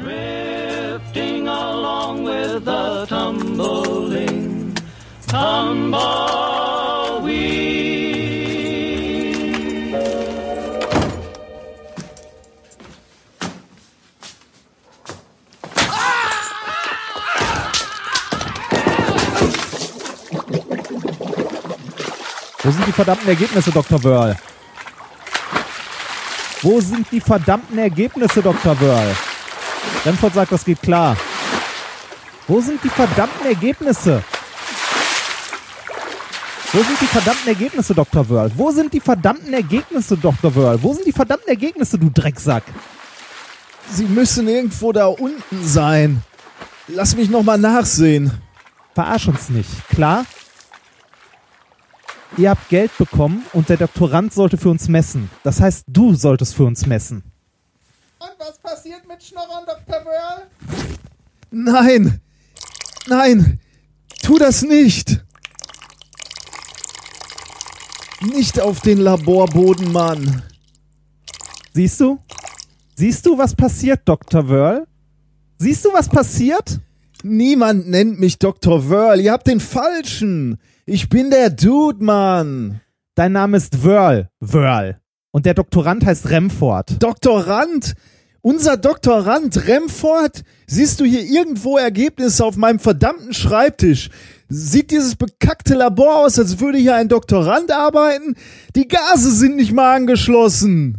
Drifting along with the tumbling tumbleweed. Wo sind die verdammten Ergebnisse, Dr. Wörl? Wo sind die verdammten Ergebnisse, Dr. Wörl? Remford sagt, das geht klar. Wo sind die verdammten Ergebnisse? Wo sind die verdammten Ergebnisse, Dr. Wörl? Wo sind die verdammten Ergebnisse, Dr. Wörl? Wo sind die verdammten Ergebnisse, du Drecksack? Sie müssen irgendwo da unten sein. Lass mich noch mal nachsehen. Verarsch uns nicht, klar? Ihr habt Geld bekommen und der Doktorand sollte für uns messen. Das heißt, du solltest für uns messen. Was passiert mit Schnorren, Dr. Wörl? Nein! Nein! Tu das nicht! Nicht auf den Laborboden, Mann! Siehst du? Siehst du, was passiert, Dr. Wörl? Siehst du, was passiert? Niemand nennt mich Dr. Wörl. Ihr habt den falschen. Ich bin der Dude, Mann. Dein Name ist Wörl. Wörl. Und der Doktorand heißt Remford. Doktorand? Unser Doktorand Remford? Siehst du hier irgendwo Ergebnisse auf meinem verdammten Schreibtisch? Sieht dieses bekackte Labor aus, als würde hier ein Doktorand arbeiten? Die Gase sind nicht mal angeschlossen.